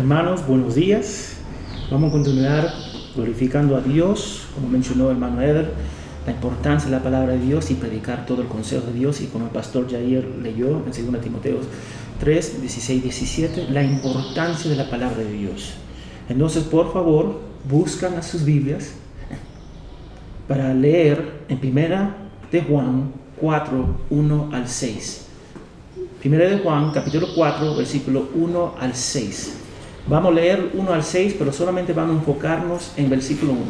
Hermanos, buenos días. Vamos a continuar glorificando a Dios, como mencionó el hermano Eder, la importancia de la palabra de Dios y predicar todo el consejo de Dios. Y como el pastor Jair leyó en 2 Timoteo 3, 16, 17, la importancia de la palabra de Dios. Entonces, por favor, buscan a sus Biblias para leer en primera de Juan 4, 1 al 6. Primera de Juan, capítulo 4, versículo 1 al 6. Vamos a leer 1 al 6, pero solamente vamos a enfocarnos en versículo 1.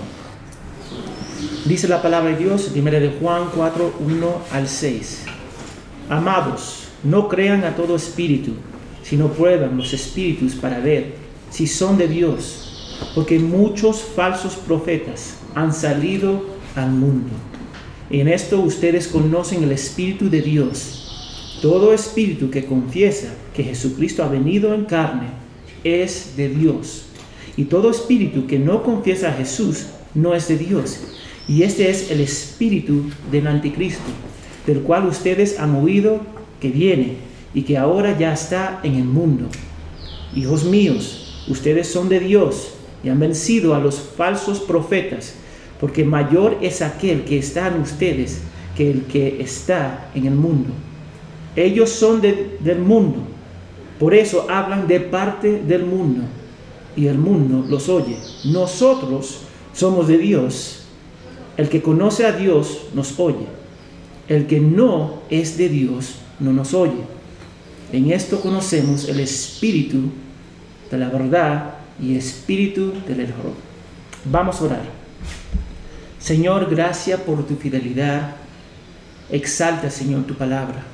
Dice la palabra de Dios, primera de Juan 4, 1 al 6. Amados, no crean a todo espíritu, sino prueban los espíritus para ver si son de Dios, porque muchos falsos profetas han salido al mundo. En esto ustedes conocen el Espíritu de Dios todo espíritu que confiesa que Jesucristo ha venido en carne es de Dios. Y todo espíritu que no confiesa a Jesús no es de Dios. Y este es el espíritu del anticristo, del cual ustedes han oído que viene y que ahora ya está en el mundo. Hijos míos, ustedes son de Dios y han vencido a los falsos profetas, porque mayor es aquel que está en ustedes que el que está en el mundo. Ellos son del mundo, por eso hablan de parte del mundo y el mundo los oye. Nosotros somos de Dios. El que conoce a Dios nos oye. El que no es de Dios no nos oye. En esto conocemos el espíritu de la verdad y espíritu del error. Vamos a orar. Señor, gracias por tu fidelidad. Exalta, Señor, tu palabra.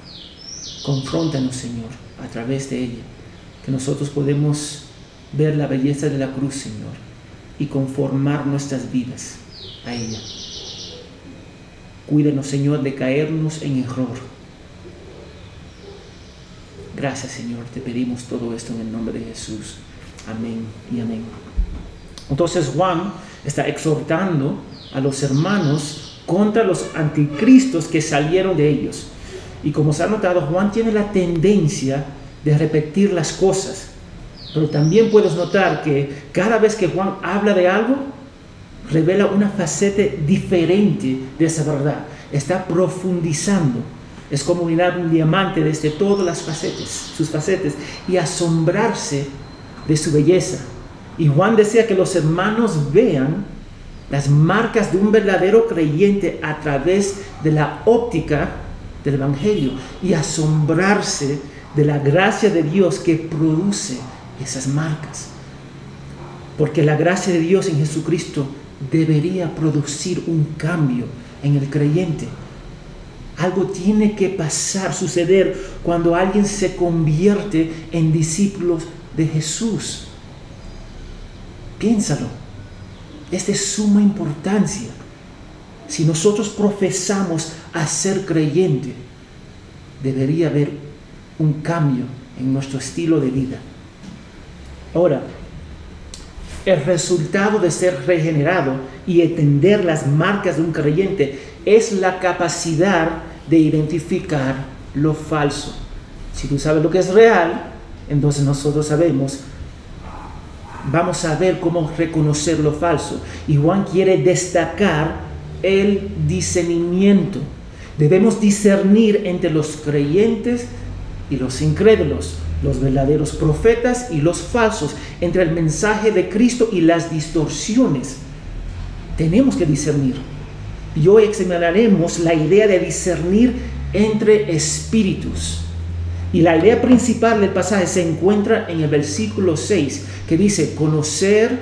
Confróntanos, Señor, a través de ella, que nosotros podemos ver la belleza de la cruz, Señor, y conformar nuestras vidas a ella. Cuídanos, Señor, de caernos en error. Gracias, Señor, te pedimos todo esto en el nombre de Jesús. Amén y amén. Entonces Juan está exhortando a los hermanos contra los anticristos que salieron de ellos. Y como se ha notado, Juan tiene la tendencia de repetir las cosas. Pero también puedes notar que cada vez que Juan habla de algo, revela una faceta diferente de esa verdad. Está profundizando. Es como mirar un diamante desde todas las facetas, sus facetas, y asombrarse de su belleza. Y Juan desea que los hermanos vean las marcas de un verdadero creyente a través de la óptica del Evangelio y asombrarse de la gracia de Dios que produce esas marcas. Porque la gracia de Dios en Jesucristo debería producir un cambio en el creyente. Algo tiene que pasar, suceder cuando alguien se convierte en discípulos de Jesús. Piénsalo. Es de suma importancia. Si nosotros profesamos ser creyente, debería haber un cambio en nuestro estilo de vida. Ahora, el resultado de ser regenerado y entender las marcas de un creyente es la capacidad de identificar lo falso. Si tú sabes lo que es real, entonces nosotros sabemos, vamos a ver cómo reconocer lo falso. Y Juan quiere destacar el discernimiento. Debemos discernir entre los creyentes y los incrédulos, los verdaderos profetas y los falsos, entre el mensaje de Cristo y las distorsiones. Tenemos que discernir. Y hoy examinaremos la idea de discernir entre espíritus. Y la idea principal del pasaje se encuentra en el versículo 6, que dice conocer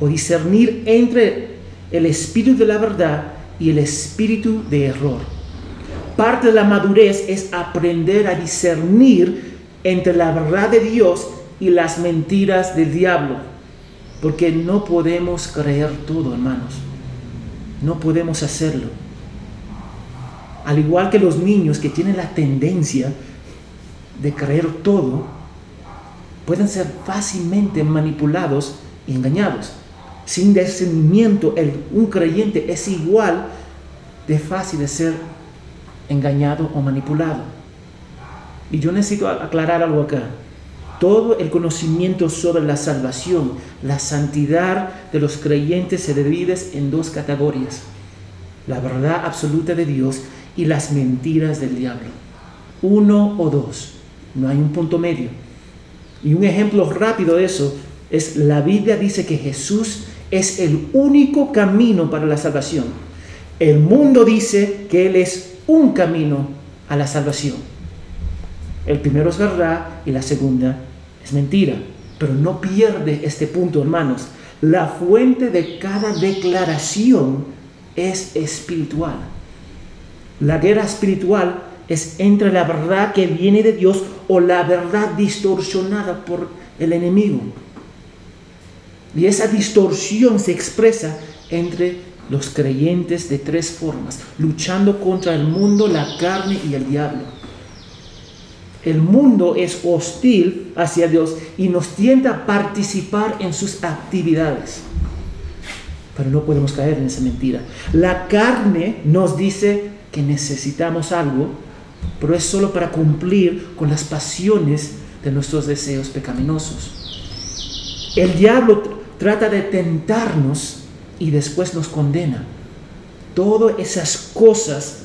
o discernir entre el espíritu de la verdad y el espíritu de error. Parte de la madurez es aprender a discernir entre la verdad de Dios y las mentiras del diablo. Porque no podemos creer todo, hermanos. No podemos hacerlo. Al igual que los niños que tienen la tendencia de creer todo, pueden ser fácilmente manipulados y engañados sin discernimiento, un creyente es igual de fácil de ser engañado o manipulado. Y yo necesito aclarar algo acá. todo el conocimiento sobre la salvación, la santidad de los creyentes se divide en dos categorías. La verdad absoluta de Dios y las mentiras del diablo. Uno o dos. No hay un punto medio. Y un ejemplo rápido de eso es la Biblia dice que Jesús es el único camino para la salvación. El mundo dice que Él es un camino a la salvación. El primero es verdad y la segunda es mentira. Pero no pierde este punto, hermanos. La fuente de cada declaración es espiritual. La guerra espiritual es entre la verdad que viene de Dios o la verdad distorsionada por el enemigo. Y esa distorsión se expresa entre los creyentes de tres formas, luchando contra el mundo, la carne y el diablo. El mundo es hostil hacia Dios y nos tiende a participar en sus actividades. Pero no podemos caer en esa mentira. La carne nos dice que necesitamos algo, pero es solo para cumplir con las pasiones de nuestros deseos pecaminosos. El diablo trata de tentarnos y después nos condena. Todas esas cosas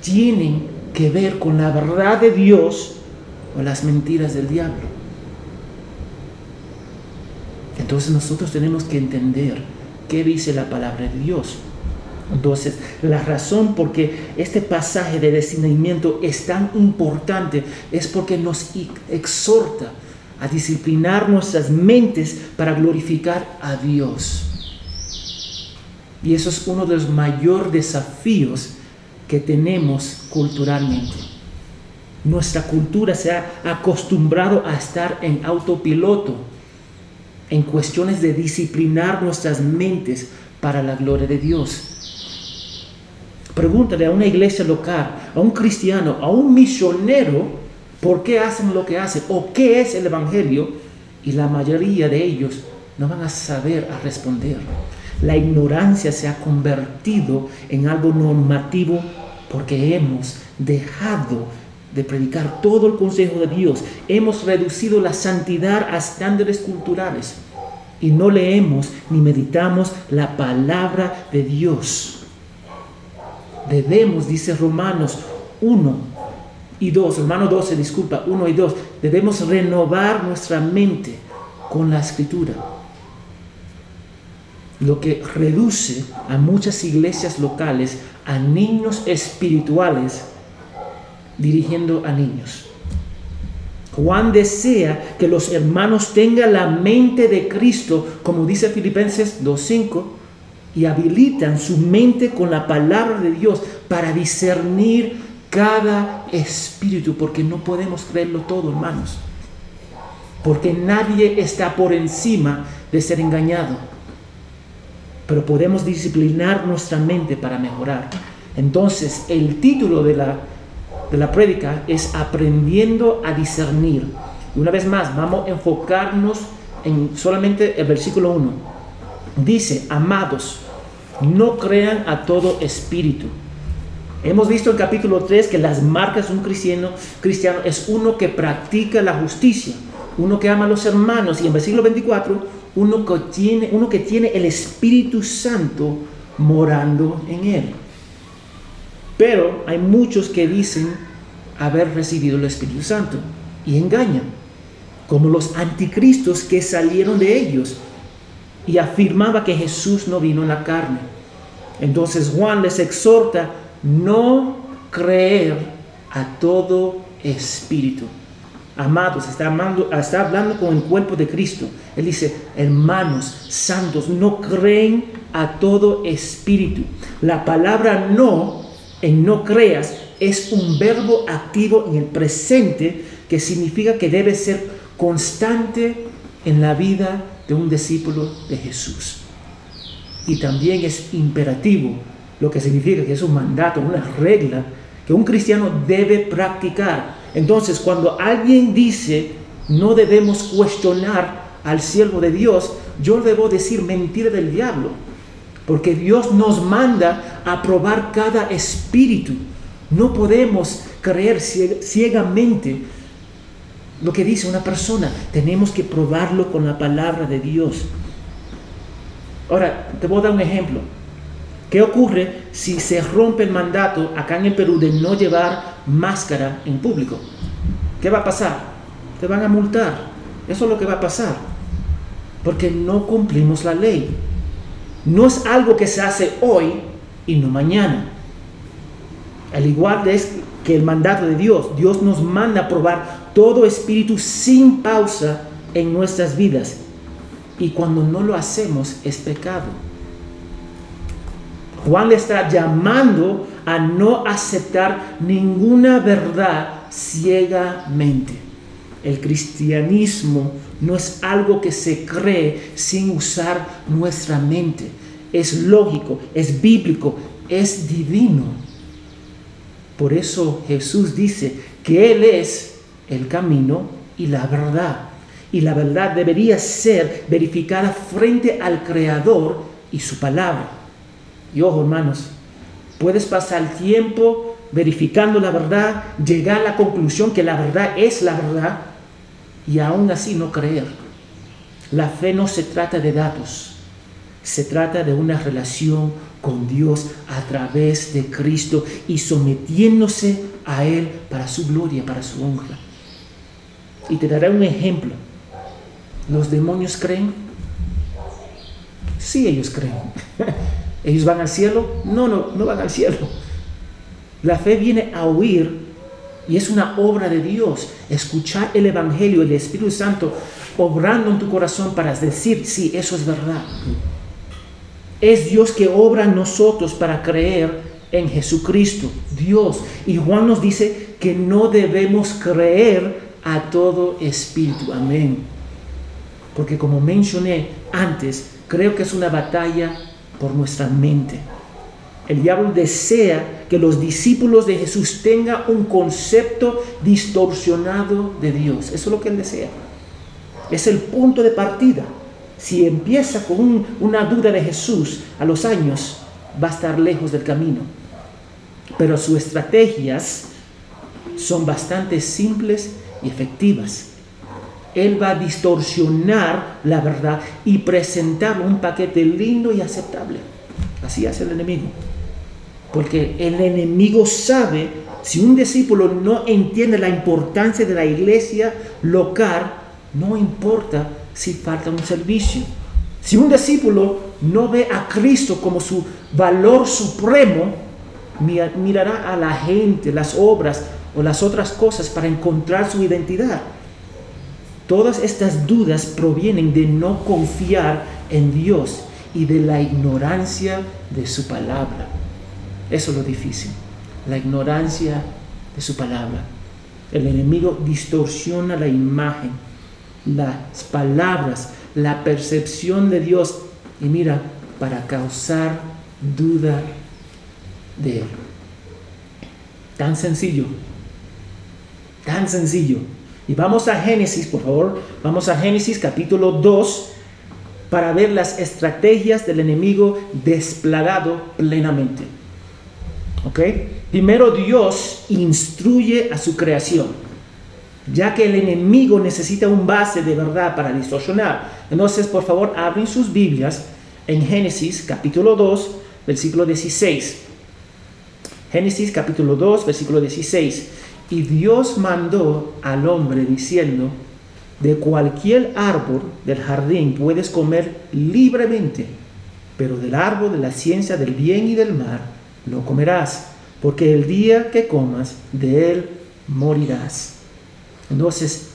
tienen que ver con la verdad de Dios o las mentiras del diablo. Entonces nosotros tenemos que entender qué dice la palabra de Dios. Entonces, la razón por qué este pasaje de discernimiento es tan importante es porque nos exhorta a disciplinar nuestras mentes para glorificar a Dios. Y eso es uno de los mayores desafíos que tenemos culturalmente. Nuestra cultura se ha acostumbrado a estar en autopiloto en cuestiones de disciplinar nuestras mentes para la gloria de Dios. Pregúntale a una iglesia local, a un cristiano, a un misionero, por qué hacen lo que hacen o qué es el Evangelio y la mayoría de ellos no van a saber responder. La ignorancia se ha convertido en algo normativo porque hemos dejado de predicar todo el consejo de Dios. Hemos reducido la santidad a estándares culturales y no leemos ni meditamos la palabra de Dios. Debemos, dice Romanos 1 y 2, Romanos 12, disculpa, 1 y 2, debemos renovar nuestra mente con la escritura lo que reduce a muchas iglesias locales a niños espirituales dirigiendo a niños. Juan desea que los hermanos tengan la mente de Cristo, como dice Filipenses 2.5, y habilitan su mente con la palabra de Dios para discernir cada espíritu, porque no podemos creerlo todo, hermanos. Porque nadie está por encima de ser engañado pero podemos disciplinar nuestra mente para mejorar. Entonces, el título de la, de la prédica es Aprendiendo a discernir. Y una vez más, vamos a enfocarnos en solamente el versículo 1. Dice, amados, no crean a todo espíritu. Hemos visto en capítulo 3 que las marcas de un cristiano, cristiano es uno que practica la justicia, uno que ama a los hermanos. Y en versículo 24 uno que tiene, uno que tiene el Espíritu Santo morando en él. Pero hay muchos que dicen haber recibido el Espíritu Santo y engañan, como los anticristos que salieron de ellos y afirmaba que Jesús no vino en la carne. Entonces Juan les exhorta no creer a todo espíritu amados, está, hablando con el cuerpo de Cristo. Él dice, hermanos santos, no creen a todo espíritu. La palabra no, en no creas, es un verbo activo en el presente que significa que debe ser constante en la vida de un discípulo de Jesús. Y también es imperativo, lo que significa que es un mandato, una regla que un cristiano debe practicar entonces, cuando alguien dice, no debemos cuestionar al siervo de Dios, yo debo decir mentira del diablo. Porque Dios nos manda a probar cada espíritu. No podemos creer ciegamente lo que dice una persona. Tenemos que probarlo con la palabra de Dios. Ahora, te voy a dar un ejemplo. ¿Qué ocurre si se rompe el mandato acá en el Perú de no llevar máscara en público? ¿Qué va a pasar? Te van a multar. Eso es lo que va a pasar. Porque no cumplimos la ley. No es algo que se hace hoy y no mañana. Al igual es que el mandato de Dios, Dios nos manda a probar todo espíritu sin pausa en nuestras vidas. Y cuando no lo hacemos es pecado. Juan le está llamando a no aceptar ninguna verdad ciegamente. El cristianismo no es algo que se cree sin usar nuestra mente. Es lógico, es bíblico, es divino. Por eso Jesús dice que Él es el camino y la verdad. Y la verdad debería ser verificada frente al Creador y su palabra. Y ojo, hermanos, puedes pasar tiempo verificando la verdad, llegar a la conclusión que la verdad es la verdad y aún así no creer. La fe no se trata de datos, se trata de una relación con Dios a través de Cristo y sometiéndose a Él para su gloria, para su honra. Y te daré un ejemplo. ¿Los demonios creen? Sí, ellos creen. ¿Ellos van al cielo? No, no, no van al cielo. La fe viene a oír y es una obra de Dios. Escuchar el Evangelio, el Espíritu Santo obrando en tu corazón para decir, sí, eso es verdad. Es Dios que obra en nosotros para creer en Jesucristo, Dios. Y Juan nos dice que no debemos creer a todo espíritu. Amén. Porque como mencioné antes, creo que es una batalla por nuestra mente. El diablo desea que los discípulos de Jesús tengan un concepto distorsionado de Dios. Eso es lo que él desea. Es el punto de partida. Si empieza con una duda de Jesús a los años, va a estar lejos del camino. Pero sus estrategias son bastante simples y efectivas. Él va a distorsionar la verdad y presentar un paquete lindo y aceptable. Así hace el enemigo. Porque el enemigo sabe, si un discípulo no entiende la importancia de la iglesia local, no importa si falta un servicio. Si un discípulo no ve a Cristo como su valor supremo, mirará a la gente, las obras o las otras cosas para encontrar su identidad. Todas estas dudas provienen de no confiar en Dios y de la ignorancia de su palabra. Eso es lo difícil, la ignorancia de su palabra. El enemigo distorsiona la imagen, las palabras, la percepción de Dios y mira, para causar duda de Él. Tan sencillo, tan sencillo. Y vamos a Génesis, por favor, vamos a Génesis capítulo 2 para ver las estrategias del enemigo desplegado plenamente. ¿Ok? Primero Dios instruye a su creación, ya que el enemigo necesita un base de verdad para distorsionar. Entonces, por favor, abren sus Biblias en Génesis capítulo 2, versículo 16. Génesis capítulo 2, versículo 16. Y Dios mandó al hombre diciendo, de cualquier árbol del jardín puedes comer libremente, pero del árbol de la ciencia del bien y del mal no comerás, porque el día que comas de él morirás. Entonces,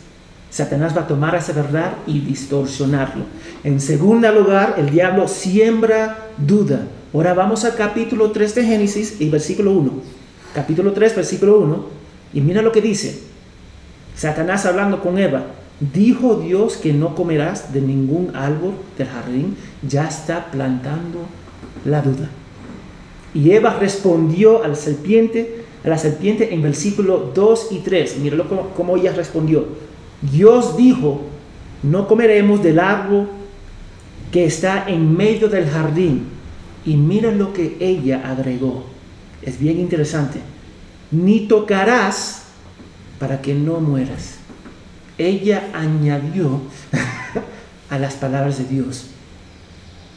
Satanás va a tomar esa verdad y distorsionarlo. En segundo lugar, el diablo siembra duda. Ahora vamos al capítulo 3 de Génesis y versículo 1. Capítulo 3, versículo 1. Y mira lo que dice. Satanás hablando con Eva. Dijo Dios que no comerás de ningún árbol del jardín. Ya está plantando la duda. Y Eva respondió a la serpiente, a la serpiente en versículo 2 y 3. Míralo cómo, cómo ella respondió. Dios dijo, no comeremos del árbol que está en medio del jardín. Y mira lo que ella agregó. Es bien interesante. Ni tocarás para que no mueras. ella añadió a las palabras de Dios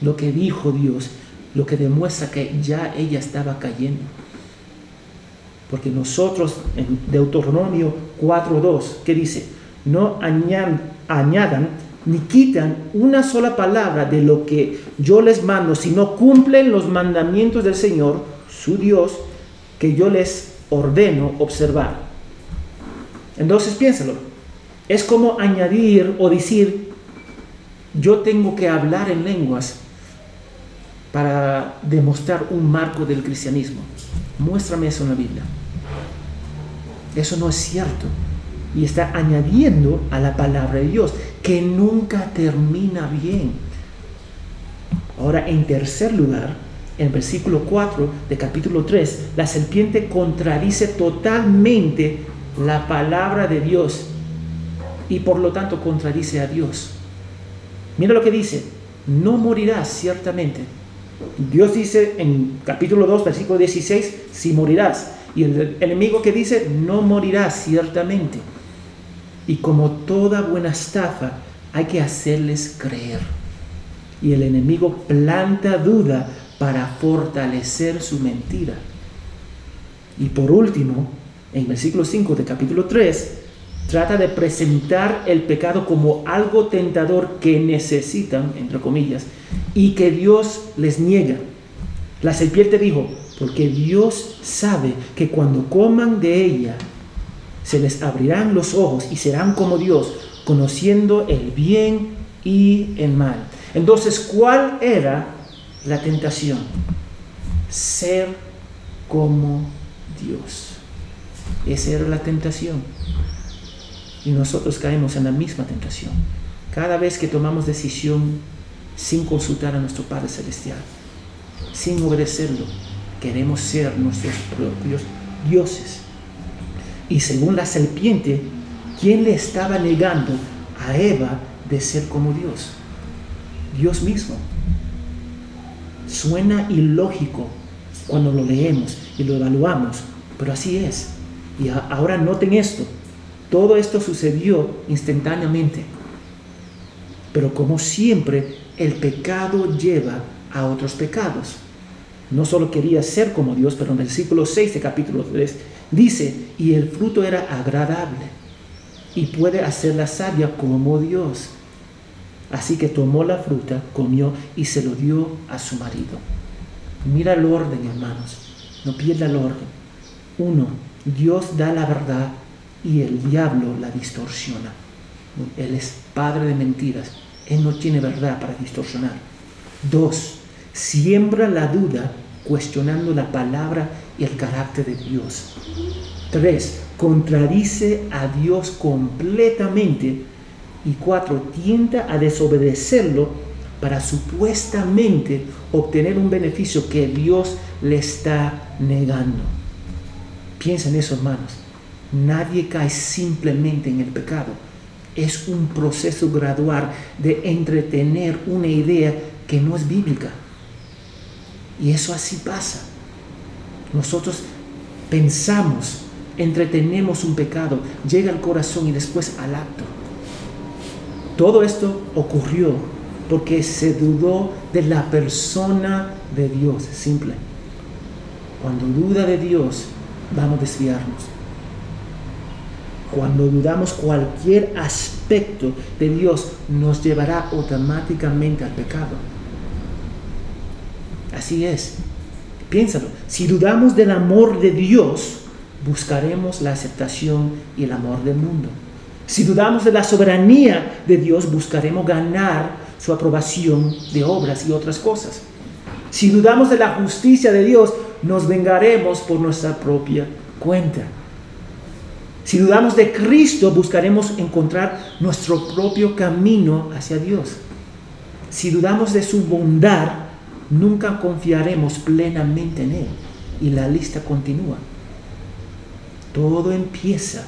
lo que dijo Dios, lo que demuestra que ya ella estaba cayendo. Porque nosotros en Deuteronomio 4.2, ¿qué dice? No añadan ni quitan una sola palabra de lo que yo les mando, sino cumplen los mandamientos del Señor, su Dios, que yo les ordeno observar. Entonces piénsalo. Es como añadir o decir, yo tengo que hablar en lenguas para demostrar un marco del cristianismo. Muéstrame eso en la Biblia. Eso no es cierto. Y está añadiendo a la palabra de Dios, que nunca termina bien. Ahora, en tercer lugar, en versículo 4 de capítulo 3, la serpiente contradice totalmente la palabra de Dios y por lo tanto contradice a Dios. Mira lo que dice, no morirás ciertamente. Dios dice en capítulo 2, versículo 16, si morirás. Y el enemigo que dice, no morirás ciertamente. Y como toda buena estafa, hay que hacerles creer. Y el enemigo planta duda para fortalecer su mentira. Y por último, en versículo 5 de capítulo 3, trata de presentar el pecado como algo tentador que necesitan, entre comillas, y que Dios les niega. La serpiente dijo, porque Dios sabe que cuando coman de ella, se les abrirán los ojos y serán como Dios, conociendo el bien y el mal. Entonces, ¿cuál era la tentación? Ser como Dios. Esa era la tentación. Y nosotros caemos en la misma tentación. Cada vez que tomamos decisión sin consultar a nuestro Padre Celestial, sin obedecerlo, queremos ser nuestros propios dioses. Y según la serpiente, ¿quién le estaba negando a Eva de ser como Dios? Dios mismo. Suena ilógico cuando lo leemos y lo evaluamos, pero así es. Y ahora noten esto, todo esto sucedió instantáneamente. Pero como siempre, el pecado lleva a otros pecados. No solo quería ser como Dios, pero en el versículo 6 de capítulo 3 dice, y el fruto era agradable y puede hacerla sabia como Dios. Así que tomó la fruta, comió y se lo dio a su marido. Mira el orden, hermanos. No pierda el orden. Uno, Dios da la verdad y el diablo la distorsiona. Él es padre de mentiras. Él no tiene verdad para distorsionar. Dos, siembra la duda cuestionando la palabra y el carácter de Dios. Tres, contradice a Dios completamente. Y cuatro, tienta a desobedecerlo para supuestamente obtener un beneficio que Dios le está negando. Piensa en eso, hermanos. Nadie cae simplemente en el pecado. Es un proceso gradual de entretener una idea que no es bíblica. Y eso así pasa. Nosotros pensamos, entretenemos un pecado, llega al corazón y después al acto. Todo esto ocurrió porque se dudó de la persona de Dios, simple. Cuando duda de Dios, vamos a desviarnos. Cuando dudamos cualquier aspecto de Dios, nos llevará automáticamente al pecado. Así es. Piénsalo. Si dudamos del amor de Dios, buscaremos la aceptación y el amor del mundo. Si dudamos de la soberanía de Dios, buscaremos ganar su aprobación de obras y otras cosas. Si dudamos de la justicia de Dios, nos vengaremos por nuestra propia cuenta. Si dudamos de Cristo, buscaremos encontrar nuestro propio camino hacia Dios. Si dudamos de su bondad, nunca confiaremos plenamente en Él. Y la lista continúa. Todo empieza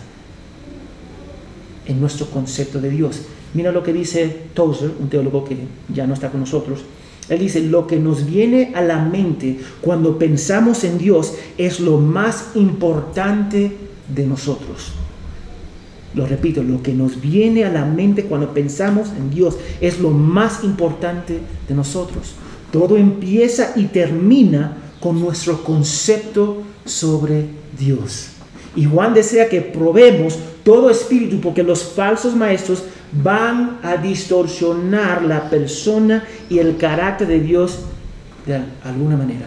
en nuestro concepto de Dios. Mira lo que dice Tozer, un teólogo que ya no está con nosotros. Él dice, lo que nos viene a la mente cuando pensamos en Dios es lo más importante de nosotros. lo repito, lo que nos viene a la mente cuando pensamos en Dios es lo más importante de nosotros. Todo empieza y termina con nuestro concepto sobre Dios. Y Juan desea que probemos todo espíritu porque los falsos maestros van a distorsionar la persona y el carácter de Dios de alguna manera.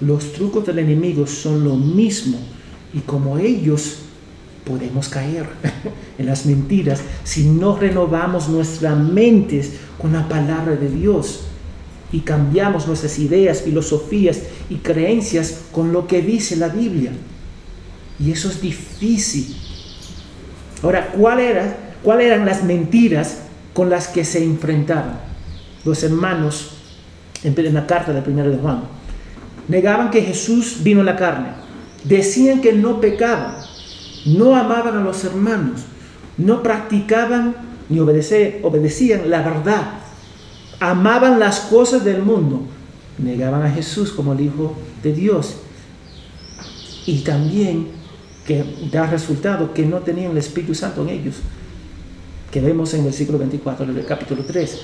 Los trucos del enemigo son lo mismo y como ellos podemos caer en las mentiras si no renovamos nuestras mentes con la palabra de Dios y cambiamos nuestras ideas, filosofías y creencias con lo que dice la Biblia. Y eso es difícil. Ahora, ¿cuál ¿cuáles eran las mentiras con las que se enfrentaban los hermanos en la carta de primero de Juan? Negaban que Jesús vino en la carne. Decían que no pecaban. No amaban a los hermanos. No practicaban ni obedecían la verdad. Amaban las cosas del mundo. Negaban a Jesús como el Hijo de Dios. Y también que da resultado que no tenían el Espíritu Santo en ellos, que vemos en el versículo 24 del capítulo 3.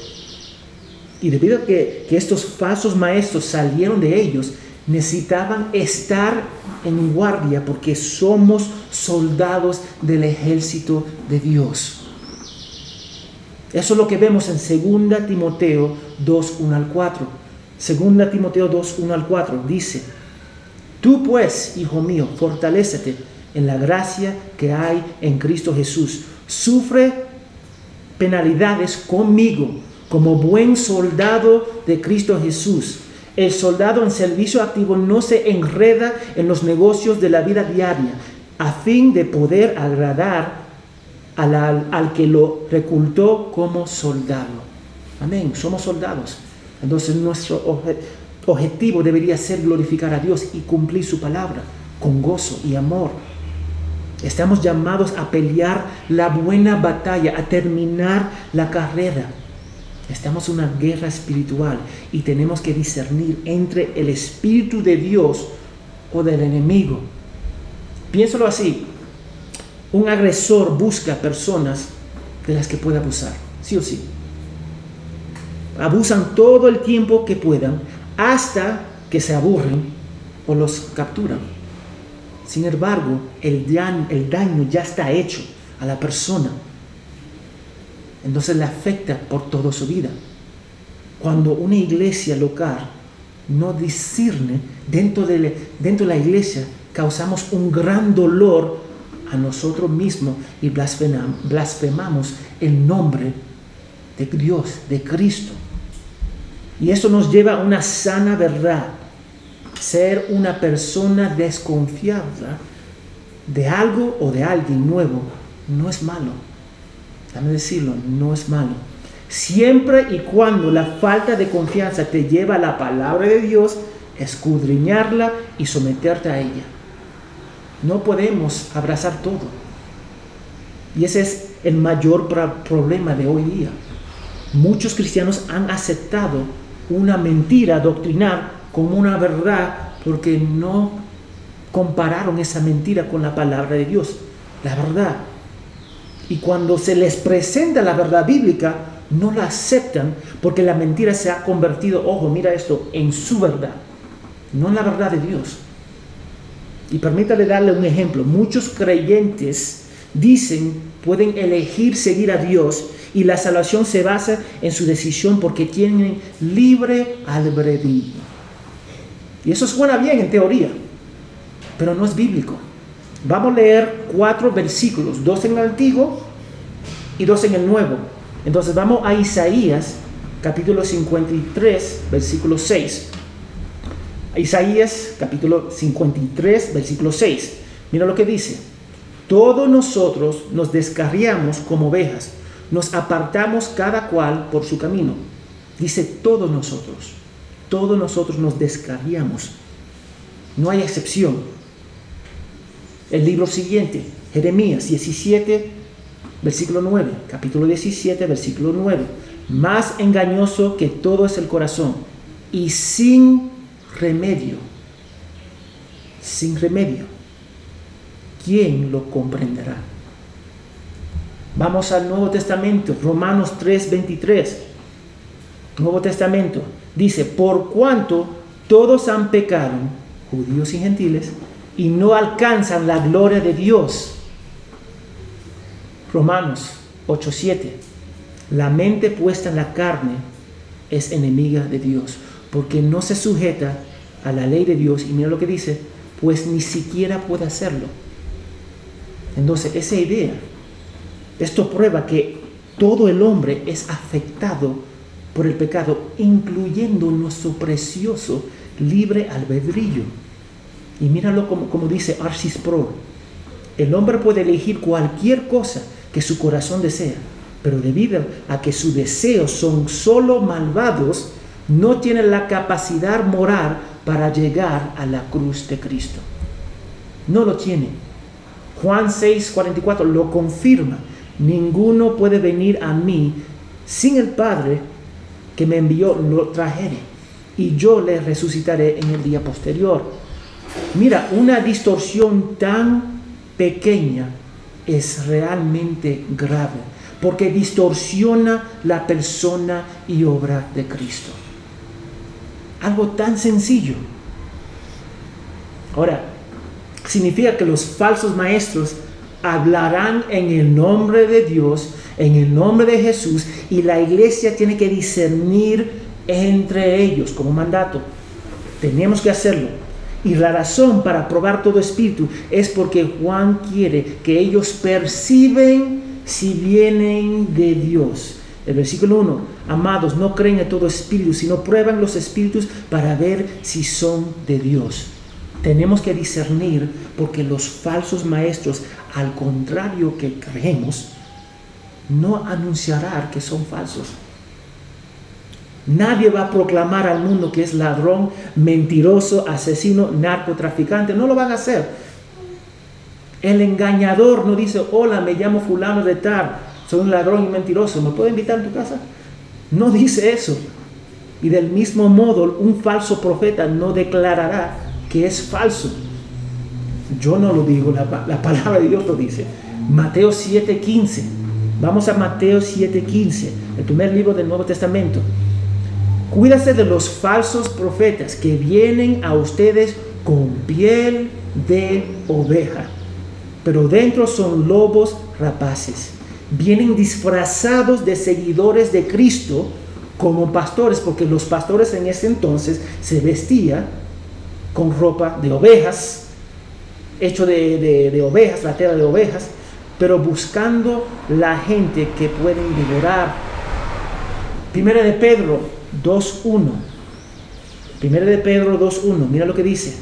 Y debido a que, que estos falsos maestros salieron de ellos, necesitaban estar en guardia porque somos soldados del ejército de Dios. Eso es lo que vemos en 2 Timoteo 2, 1 al 4. 2 Timoteo 2, 1 al 4 dice, Tú pues, hijo mío, fortalécete en la gracia que hay en Cristo Jesús. Sufre penalidades conmigo como buen soldado de Cristo Jesús. El soldado en servicio activo no se enreda en los negocios de la vida diaria a fin de poder agradar al, al, que lo reclutó como soldado. Amén, somos soldados. Entonces nuestro objetivo debería ser glorificar a Dios y cumplir su palabra con gozo y amor Estamos llamados a pelear la buena batalla, a terminar la carrera. Estamos en una guerra espiritual y tenemos que discernir entre el Espíritu de Dios o del enemigo. Piénsalo así. Un agresor busca personas de las que puede abusar, sí o sí. Abusan todo el tiempo que puedan hasta que se aburren o los capturan. Sin embargo, el daño, ya está hecho a la persona. Entonces le afecta por toda su vida. Cuando una iglesia local no discierne dentro de, dentro de la iglesia, causamos un gran dolor a nosotros mismos y blasfemamos el nombre de Dios, de Cristo. Y eso nos lleva a una sana verdad ser una persona desconfiada de algo o de alguien nuevo no es malo. Dame decirlo, no es malo. Siempre y cuando la falta de confianza te lleva a la palabra de Dios, escudriñarla y someterte a ella. No podemos abrazar todo. Y ese es el mayor problema de hoy día. Muchos cristianos han aceptado una mentira doctrinal como una verdad porque no compararon esa mentira con la palabra de Dios, la verdad. Y cuando se les presenta la verdad bíblica, no la aceptan porque la mentira se ha convertido, ojo, mira esto, en su verdad, no en la verdad de Dios. Y permítale darle un ejemplo. Muchos creyentes dicen, pueden elegir seguir a Dios y la salvación se basa en su decisión porque tienen libre albedrío. Y eso suena bien en teoría, pero no es bíblico. Vamos a leer cuatro versículos, dos en el Antiguo y dos en el Nuevo. Entonces vamos a Isaías capítulo 53, versículo 6. Isaías capítulo 53, versículo 6. Mira lo que dice. Todos nosotros nos descarriamos como ovejas, nos apartamos cada cual por su camino. Dice todos nosotros todos nosotros nos descarriamos. No hay excepción. El libro siguiente, Jeremías 17, versículo 9, capítulo 17, versículo 9. Más engañoso que todo es el corazón y sin remedio. Sin remedio. ¿quién lo comprenderá? Vamos al Nuevo Testamento, Romanos 3:23. Nuevo Testamento dice, por cuanto todos han pecado, judíos y gentiles, y no alcanzan la gloria de Dios. Romanos 8:7. La mente puesta en la carne es enemiga de Dios, porque no se sujeta a la ley de Dios. Y mira lo que dice, pues ni siquiera puede hacerlo. Entonces, esa idea esto prueba que todo el hombre es afectado por el pecado, incluyendo nuestro precioso libre albedrillo. Y míralo como, como dice Arcis Pro. El hombre puede elegir cualquier cosa que su corazón desea, pero debido a que sus deseos son solo malvados, no tiene la capacidad moral para llegar a la cruz de Cristo. No lo tiene. Juan 6, 44 lo confirma. Ninguno puede venir a mí sin el Padre que me envió lo trajere y yo le resucitaré en el día posterior. Mira, una distorsión tan pequeña es realmente grave porque distorsiona la persona y obra de Cristo. Algo tan sencillo. Ahora, significa que los falsos maestros hablarán en el nombre de Dios, en el nombre de Jesús, y la iglesia tiene que discernir entre ellos como mandato. Tenemos que hacerlo. Y la razón para probar todo espíritu es porque Juan quiere que ellos perciben si vienen de Dios. El versículo 1, amados, no creen en todo espíritu, sino prueban los espíritus para ver si son de Dios. Tenemos que discernir porque los falsos maestros, al contrario que creemos, no anunciarán que son falsos. Nadie va a proclamar al mundo que es ladrón, mentiroso, asesino, narcotraficante. No lo van a hacer. El engañador no dice, hola, me llamo fulano de tal, soy un ladrón y mentiroso, ¿me puedo invitar a tu casa? No dice eso. Y del mismo modo, un falso profeta no declarará que es falso. Yo no lo digo, la, palabra de Dios lo dice. Mateo 7:15. Vamos a Mateo 7:15, el primer libro del Nuevo Testamento. Cuídase de los falsos profetas que vienen a ustedes con piel de oveja, pero dentro son lobos rapaces. Vienen disfrazados de seguidores de Cristo como pastores, porque los pastores en ese entonces se vestían con ropa de ovejas, hecho de, ovejas, la tela de ovejas, pero buscando la gente que pueden devorar. Primera de Pedro 2.1. Primera de Pedro 2.1. Mira lo que dice.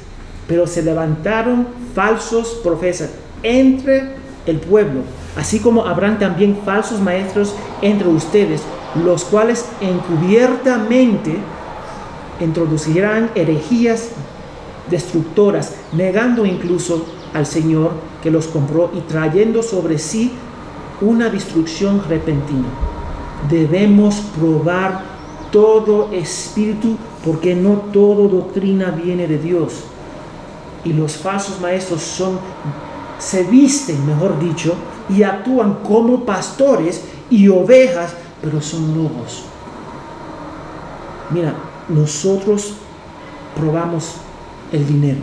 Pero se levantaron falsos profetas entre el pueblo, así como habrán también falsos maestros entre ustedes, los cuales encubiertamente introducirán herejías destructoras, negando incluso al Señor que los compró y trayendo sobre sí una destrucción repentina. Debemos probar todo espíritu porque no todo doctrina viene de Dios. Y los falsos maestros son se visten, mejor dicho, y actúan como pastores y ovejas, pero son lobos. Mira, nosotros probamos el dinero.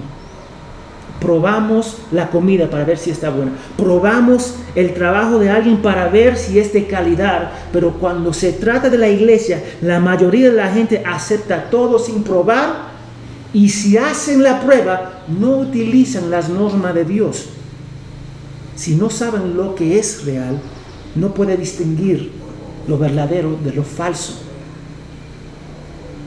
Probamos la comida para ver si está buena. Probamos el trabajo de alguien para ver si es de calidad. Pero cuando se trata de la iglesia, la mayoría de la gente acepta todo sin probar. Y si hacen la prueba, no utilizan las normas de Dios. Si no saben lo que es real, no puede distinguir lo verdadero de lo falso.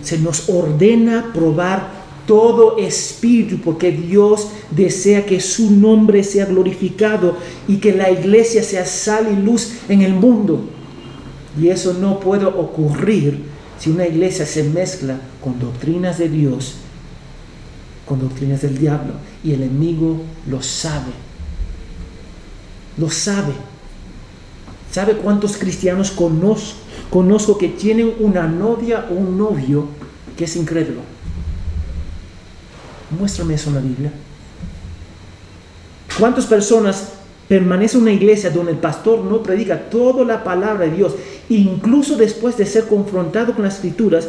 Se nos ordena probar todo espíritu, porque Dios desea que su nombre sea glorificado y que la iglesia sea sal y luz en el mundo. Y eso no puede ocurrir si una iglesia se mezcla con doctrinas de Dios, con doctrinas del diablo, y el enemigo lo sabe. Lo sabe. ¿Sabe cuántos cristianos conozco, conozco que tienen una novia o un novio que es incrédulo? Muéstrame eso en la Biblia. ¿Cuántas personas permanecen en una iglesia donde el pastor no predica toda la palabra de Dios, incluso después de ser confrontado con las escrituras,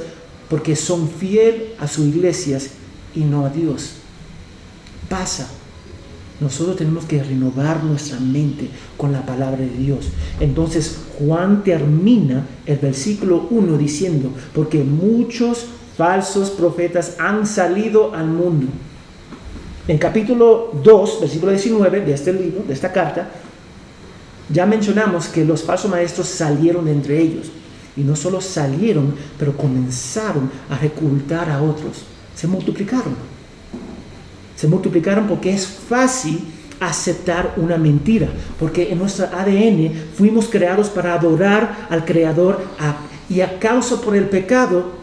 porque son fieles a sus iglesias y no a Dios? Pasa. Nosotros tenemos que renovar nuestra mente con la palabra de Dios. Entonces Juan termina el versículo 1 diciendo, porque muchos falsos profetas han salido al mundo. En capítulo 2, versículo 19 de este libro, de esta carta, ya mencionamos que los falsos maestros salieron entre ellos. Y no solo salieron, pero comenzaron a reclutar a otros. Se multiplicaron. Se multiplicaron porque es fácil aceptar una mentira, porque en nuestro ADN fuimos creados para adorar al Creador y a causa por el pecado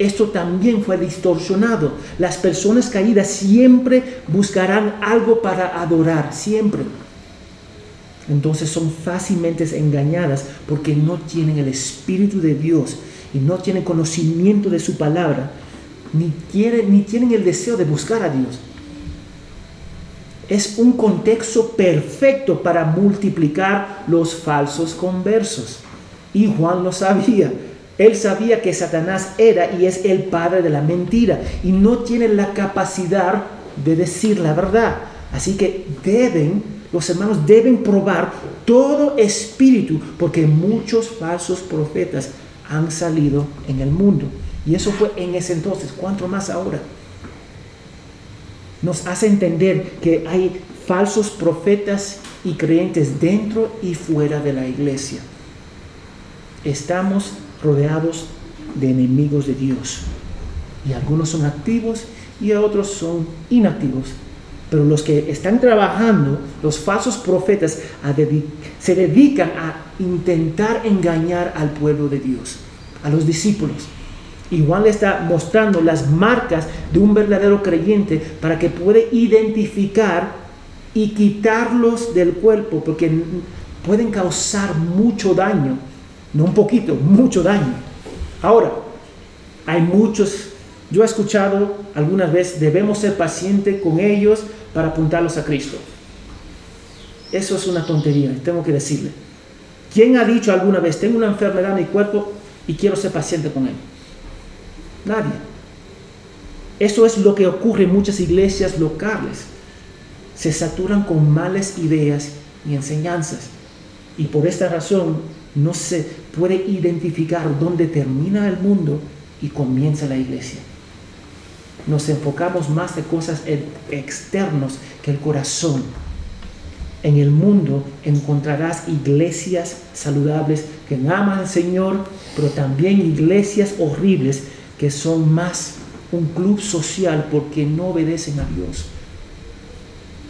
esto también fue distorsionado. Las personas caídas siempre buscarán algo para adorar, siempre. Entonces son fácilmente engañadas porque no tienen el Espíritu de Dios y no tienen conocimiento de su palabra, ni, ni tienen el deseo de buscar a Dios. Es un contexto perfecto para multiplicar los falsos conversos. Y Juan lo sabía. Él sabía que Satanás era y es el padre de la mentira y no tiene la capacidad de decir la verdad. Así que deben, los hermanos deben probar todo espíritu porque muchos falsos profetas han salido en el mundo. Y eso fue en ese entonces, ¿cuánto más ahora? Nos hace entender que hay falsos profetas y creyentes dentro y fuera de la iglesia. Estamos rodeados de enemigos de Dios. Y algunos son activos y otros son inactivos. Pero los que están trabajando, los falsos profetas, se dedican a intentar engañar al pueblo de Dios, a los discípulos. Igual le está mostrando las marcas de un verdadero creyente para que pueda identificar y quitarlos del cuerpo, porque pueden causar mucho daño no un poquito, mucho daño. Ahora, hay muchos, yo he escuchado algunas veces, debemos ser pacientes con ellos para apuntarlos a Cristo. Eso es una tontería, tengo que decirle. ¿Quién ha dicho alguna vez, tengo una enfermedad en mi cuerpo y quiero ser paciente con él? Nadie. Eso es lo que ocurre en muchas iglesias locales. Se saturan con malas ideas y enseñanzas. Y por esta razón no se puede identificar dónde termina el mundo y comienza la iglesia. Nos enfocamos más de cosas externas que el corazón. En el mundo encontrarás iglesias saludables que aman al Señor, pero también iglesias horribles que son más un club social porque no obedecen a Dios.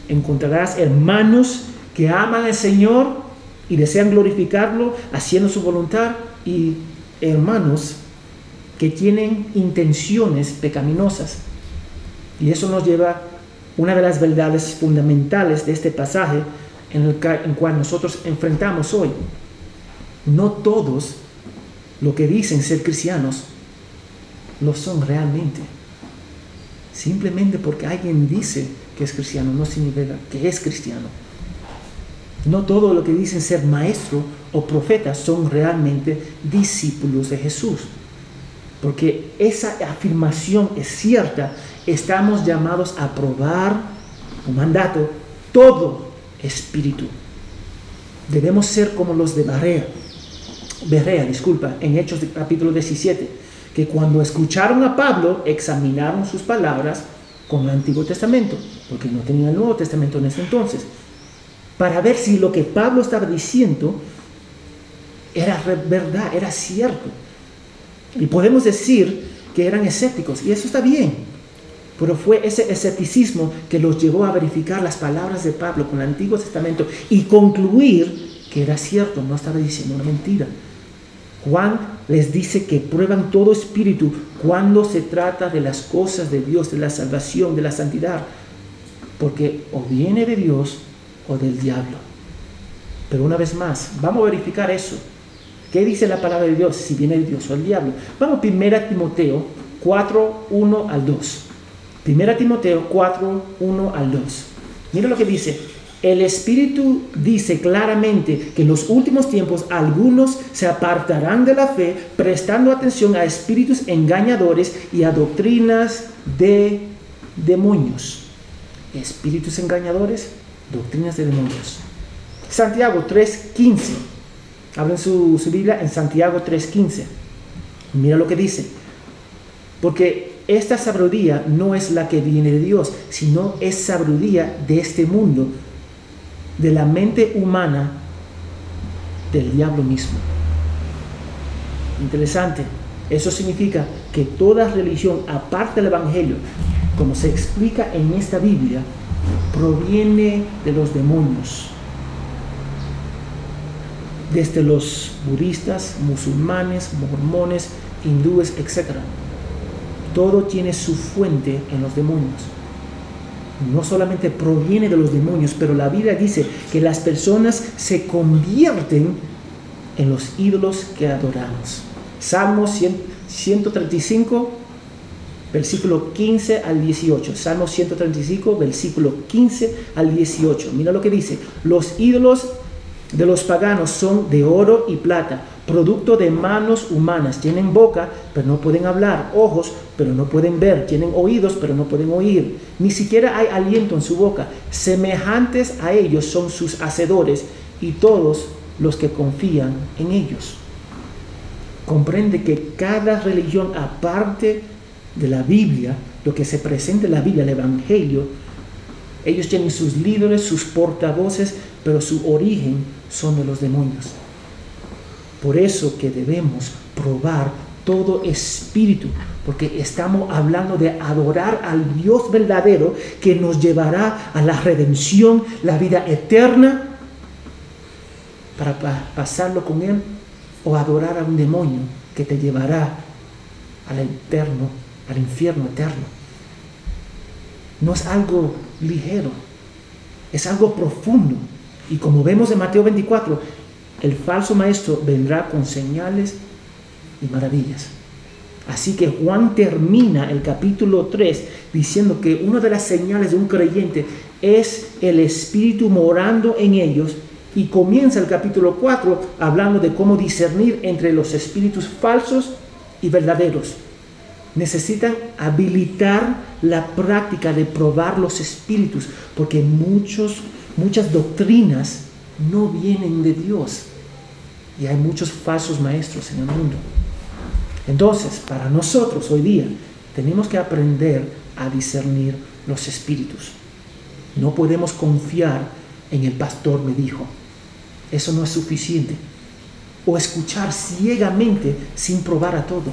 Encontrarás hermanos que aman al Señor, y desean glorificarlo haciendo su voluntad y hermanos que tienen intenciones pecaminosas. Y eso nos lleva a una de las verdades fundamentales de este pasaje en el en cual nosotros enfrentamos hoy. No todos lo que dicen ser cristianos lo son realmente. Simplemente porque alguien dice que es cristiano no significa que es cristiano. No todo lo que dicen ser maestro o profeta son realmente discípulos de Jesús. Porque esa afirmación es cierta. Estamos llamados a probar un mandato todo espíritu. Debemos ser como los de Berea, Berea, disculpa, en Hechos capítulo 17, que cuando escucharon a Pablo examinaron sus palabras con el Antiguo Testamento, porque no tenían el Nuevo Testamento en ese entonces para ver si lo que Pablo estaba diciendo era verdad, era cierto. Y podemos decir que eran escépticos, y eso está bien, pero fue ese escepticismo que los llevó a verificar las palabras de Pablo con el Antiguo Testamento y concluir que era cierto, no estaba diciendo una mentira. Juan les dice que prueban todo espíritu cuando se trata de las cosas de Dios, de la salvación, de la santidad, porque o viene de Dios o del diablo. Pero una vez más, vamos a verificar eso. ¿Qué dice la palabra de Dios si viene de Dios o el diablo? Vamos a 1 Timoteo 4, 1 al 2. 1 Timoteo 4, 1 al 2. Mira lo que dice. El Espíritu dice claramente que en los últimos tiempos algunos se apartarán de la fe prestando atención a espíritus engañadores y a doctrinas de demonios. Espíritus engañadores, doctrinas de demonios. Santiago 3.15. Abren su, su Biblia en Santiago 3.15. Mira lo que dice. Porque esta sabiduría no es la que viene de Dios, sino es sabiduría de este mundo de la mente humana del diablo mismo. Interesante. Eso significa que toda religión, aparte del Evangelio, como se explica en esta Biblia, proviene de los demonios. Desde los budistas, musulmanes, mormones, hindúes, etc. Todo tiene su fuente en los demonios no solamente proviene de los demonios, pero la Biblia dice que las personas se convierten en los ídolos que adoramos. Salmo 135, versículo 15 al 18. Salmo 135, versículo 15 al 18. Mira lo que dice. Los ídolos de los paganos son de oro y plata, producto de manos humanas. Tienen boca, pero no pueden hablar, ojos, pero no pueden ver, tienen oídos, pero no pueden oír. Ni siquiera hay aliento en su boca. Semejantes a ellos son sus hacedores y todos los que confían en ellos. Comprende que cada religión, aparte de la Biblia, lo que se presenta en la Biblia, el Evangelio, ellos tienen sus líderes, sus portavoces, pero su origen son de los demonios. Por eso que debemos probar todo espíritu, porque estamos hablando de adorar al Dios verdadero que nos llevará a la redención, la vida eterna, para pasarlo con Él, o adorar a un demonio que te llevará al eterno, al infierno eterno. No es algo ligero, es algo profundo. Y como vemos en Mateo 24, el falso maestro vendrá con señales y maravillas. Así que Juan termina el capítulo 3 diciendo que una de las señales de un creyente es el Espíritu morando en ellos y comienza el capítulo 4 hablando de cómo discernir entre los espíritus falsos y verdaderos. Necesitan habilitar la práctica de probar los espíritus porque muchos muchas doctrinas no vienen de Dios. Y hay muchos falsos maestros en el mundo. Entonces, para nosotros hoy día, tenemos que aprender a discernir los espíritus. No podemos confiar en el pastor me dijo. Eso no es suficiente. O escuchar ciegamente sin probar a todo.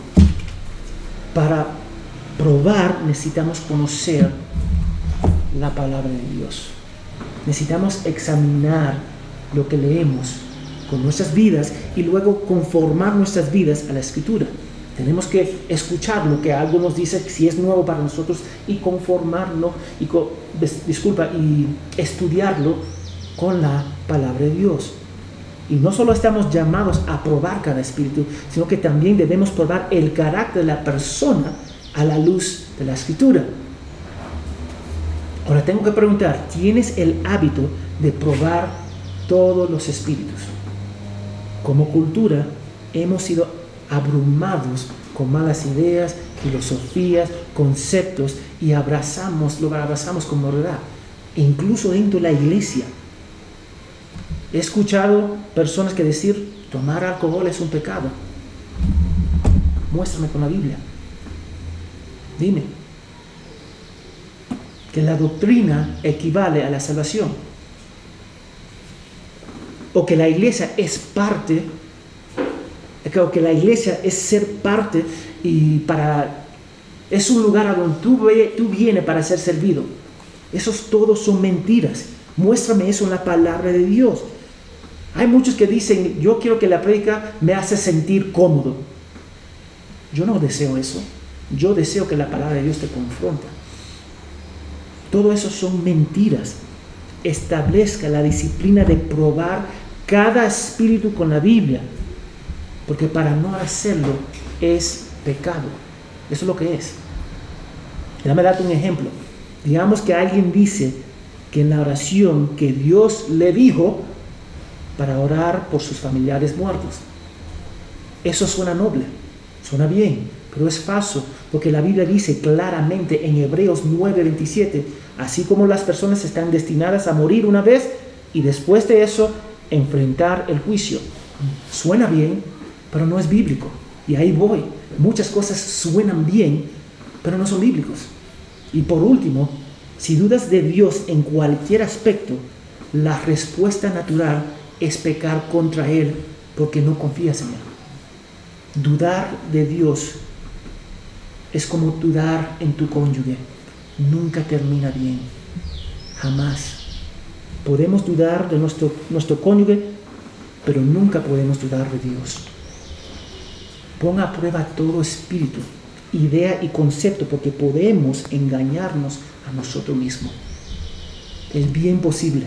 Para probar necesitamos conocer la palabra de Dios. Necesitamos examinar lo que leemos con nuestras vidas y luego conformar nuestras vidas a la escritura. Tenemos que escuchar lo que algo nos dice si es nuevo para nosotros y conformarlo y disculpa y estudiarlo con la palabra de Dios. Y no solo estamos llamados a probar cada espíritu, sino que también debemos probar el carácter de la persona a la luz de la escritura. Ahora tengo que preguntar, ¿tienes el hábito de probar todos los espíritus? Como cultura hemos sido abrumados con malas ideas, filosofías, conceptos y abrazamos, lo abrazamos como verdad, incluso dentro de la iglesia. He escuchado personas que decir, tomar alcohol es un pecado. Muéstrame con la Biblia. Dime, que la doctrina equivale a la salvación. O que la iglesia es parte, o que la iglesia es ser parte y para es un lugar a donde tú, tú vienes para ser servido. Esos todos son mentiras. Muéstrame eso en la palabra de Dios. Hay muchos que dicen, yo quiero que la prédica me hace sentir cómodo. Yo no deseo eso. Yo deseo que la palabra de Dios te confronte. Todo eso son mentiras. Establezca la disciplina de probar cada espíritu con la Biblia, porque para no hacerlo es pecado. Eso es lo que es. Déjame darte un ejemplo. Digamos que alguien dice que en la oración que Dios le dijo para orar por sus familiares muertos. Eso suena noble, suena bien, pero es falso, porque la Biblia dice claramente en Hebreos 9:27, así como las personas están destinadas a morir una vez y después de eso enfrentar el juicio. Suena bien, pero no es bíblico. Y ahí voy. Muchas cosas suenan bien, pero no son bíblicos. Y por último, si dudas de Dios en cualquier aspecto, la respuesta natural es pecar contra Él porque no confías en Él. Dudar de Dios es como dudar en tu cónyuge. Nunca termina bien. Jamás. Podemos dudar de nuestro, nuestro cónyuge, pero nunca podemos dudar de Dios. Ponga a prueba todo espíritu, idea y concepto, porque podemos engañarnos a nosotros mismos. Es bien posible.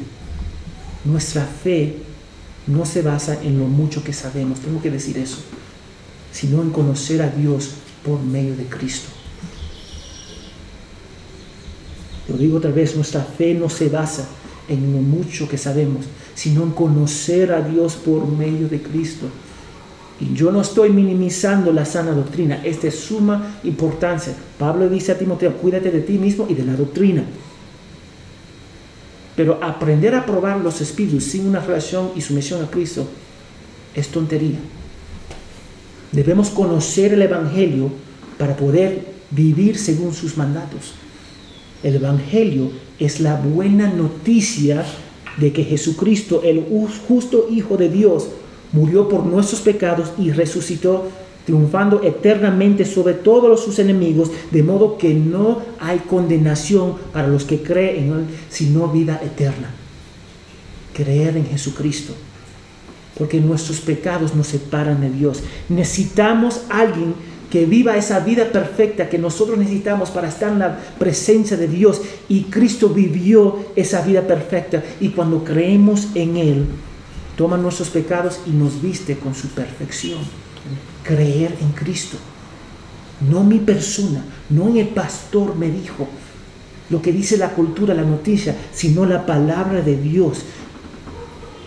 Nuestra fe no se basa en lo mucho que sabemos, tengo que decir eso, sino en conocer a Dios por medio de Cristo. Lo digo otra vez, nuestra fe no se basa en lo mucho que sabemos, sino en conocer a Dios por medio de Cristo. Y yo no estoy minimizando la sana doctrina, es de suma importancia. Pablo dice a Timoteo, cuídate de ti mismo y de la doctrina. Pero aprender a probar los espíritus sin una relación y sumisión a Cristo es tontería. Debemos conocer el Evangelio para poder vivir según sus mandatos. El Evangelio es la buena noticia de que Jesucristo, el justo Hijo de Dios, murió por nuestros pecados y resucitó triunfando eternamente sobre todos sus enemigos, de modo que no hay condenación para los que creen en Él, sino vida eterna. Creer en Jesucristo, porque nuestros pecados nos separan de Dios. Necesitamos alguien que viva esa vida perfecta que nosotros necesitamos para estar en la presencia de Dios. Y Cristo vivió esa vida perfecta. Y cuando creemos en Él, toma nuestros pecados y nos viste con su perfección. Creer en Cristo. No mi persona, no en el pastor me dijo lo que dice la cultura, la noticia, sino la palabra de Dios.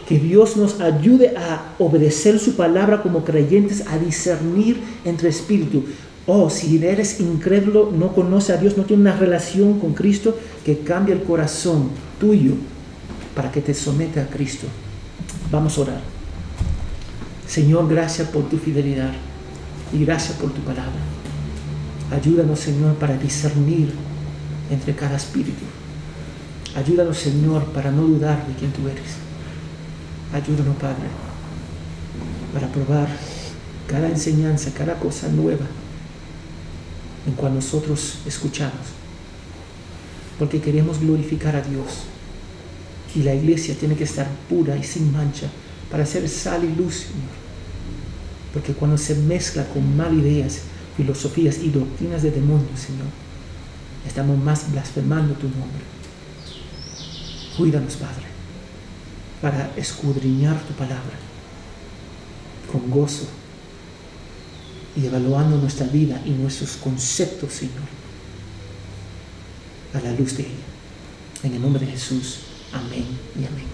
Que Dios nos ayude a obedecer su palabra como creyentes, a discernir entre espíritu. Oh, si eres incrédulo, no conoce a Dios, no tiene una relación con Cristo, que cambie el corazón tuyo para que te someta a Cristo. Vamos a orar. Señor, gracias por tu fidelidad y gracias por tu palabra. Ayúdanos, Señor, para discernir entre cada espíritu. Ayúdanos, Señor, para no dudar de quién tú eres. Ayúdanos, Padre, para probar cada enseñanza, cada cosa nueva en cual nosotros escuchamos. Porque queremos glorificar a Dios y la iglesia tiene que estar pura y sin mancha para ser sal y luz, Señor. Porque cuando se mezcla con mal ideas, filosofías y doctrinas de demonios, Señor, estamos más blasfemando tu nombre. Cuídanos, Padre, para escudriñar tu palabra con gozo y evaluando nuestra vida y nuestros conceptos, Señor, a la luz de ella. En el nombre de Jesús. Amén y amén.